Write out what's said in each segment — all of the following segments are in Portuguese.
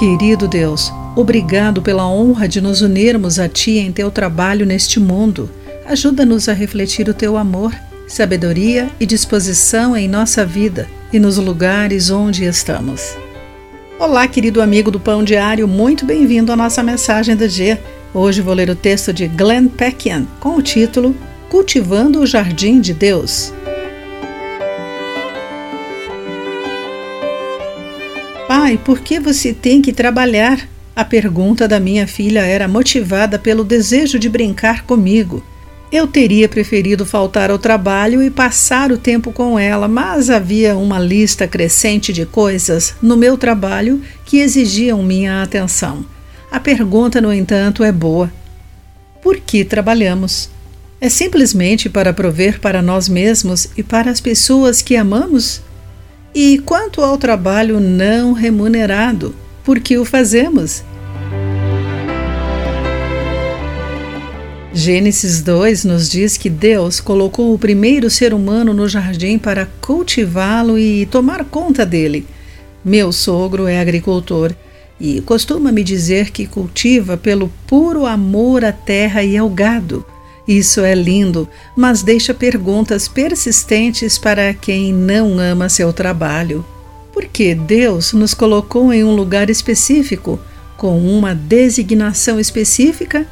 Querido Deus, obrigado pela honra de nos unirmos a Ti em Teu trabalho neste mundo. Ajuda-nos a refletir o Teu amor, sabedoria e disposição em nossa vida e nos lugares onde estamos. Olá, querido amigo do Pão Diário, muito bem-vindo à nossa mensagem do dia. Hoje vou ler o texto de Glenn Peckian com o título Cultivando o Jardim de Deus. Pai, por que você tem que trabalhar? A pergunta da minha filha era motivada pelo desejo de brincar comigo. Eu teria preferido faltar ao trabalho e passar o tempo com ela, mas havia uma lista crescente de coisas no meu trabalho que exigiam minha atenção. A pergunta, no entanto, é boa: por que trabalhamos? É simplesmente para prover para nós mesmos e para as pessoas que amamos? E quanto ao trabalho não remunerado, por que o fazemos? Gênesis 2 nos diz que Deus colocou o primeiro ser humano no jardim para cultivá-lo e tomar conta dele. Meu sogro é agricultor e costuma me dizer que cultiva pelo puro amor à terra e ao gado. Isso é lindo, mas deixa perguntas persistentes para quem não ama seu trabalho. Por que Deus nos colocou em um lugar específico, com uma designação específica?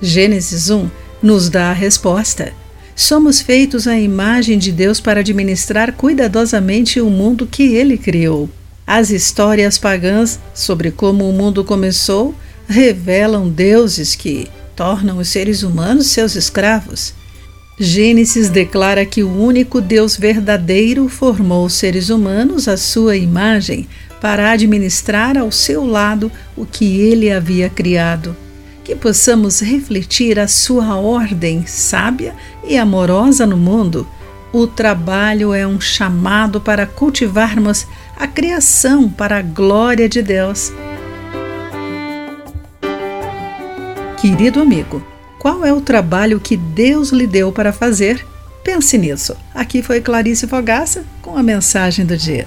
Gênesis 1 nos dá a resposta. Somos feitos à imagem de Deus para administrar cuidadosamente o mundo que ele criou. As histórias pagãs sobre como o mundo começou revelam deuses que tornam os seres humanos seus escravos. Gênesis declara que o único Deus verdadeiro formou os seres humanos à sua imagem para administrar ao seu lado o que ele havia criado. Que possamos refletir a sua ordem sábia e amorosa no mundo. O trabalho é um chamado para cultivarmos a criação para a glória de Deus. Querido amigo, qual é o trabalho que Deus lhe deu para fazer? Pense nisso. Aqui foi Clarice Fogaça com a mensagem do dia.